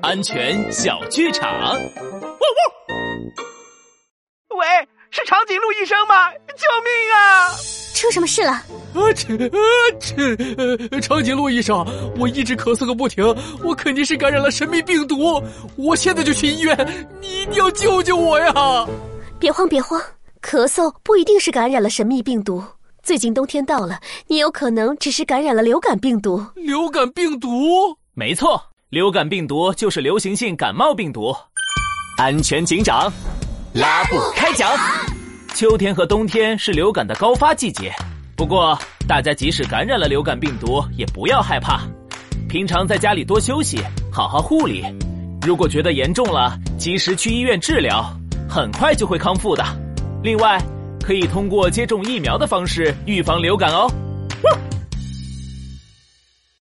安全小剧场。喂，是长颈鹿医生吗？救命啊！出什么事了？啊切啊切！呃，长颈鹿医生，我一直咳嗽个不停，我肯定是感染了神秘病毒，我现在就去医院，你一定要救救我呀！别慌别慌，咳嗽不一定是感染了神秘病毒。最近冬天到了，你有可能只是感染了流感病毒。流感病毒？没错，流感病毒就是流行性感冒病毒。安全警长，拉布开讲。秋天和冬天是流感的高发季节，不过大家即使感染了流感病毒，也不要害怕。平常在家里多休息，好好护理。如果觉得严重了，及时去医院治疗，很快就会康复的。另外，可以通过接种疫苗的方式预防流感哦。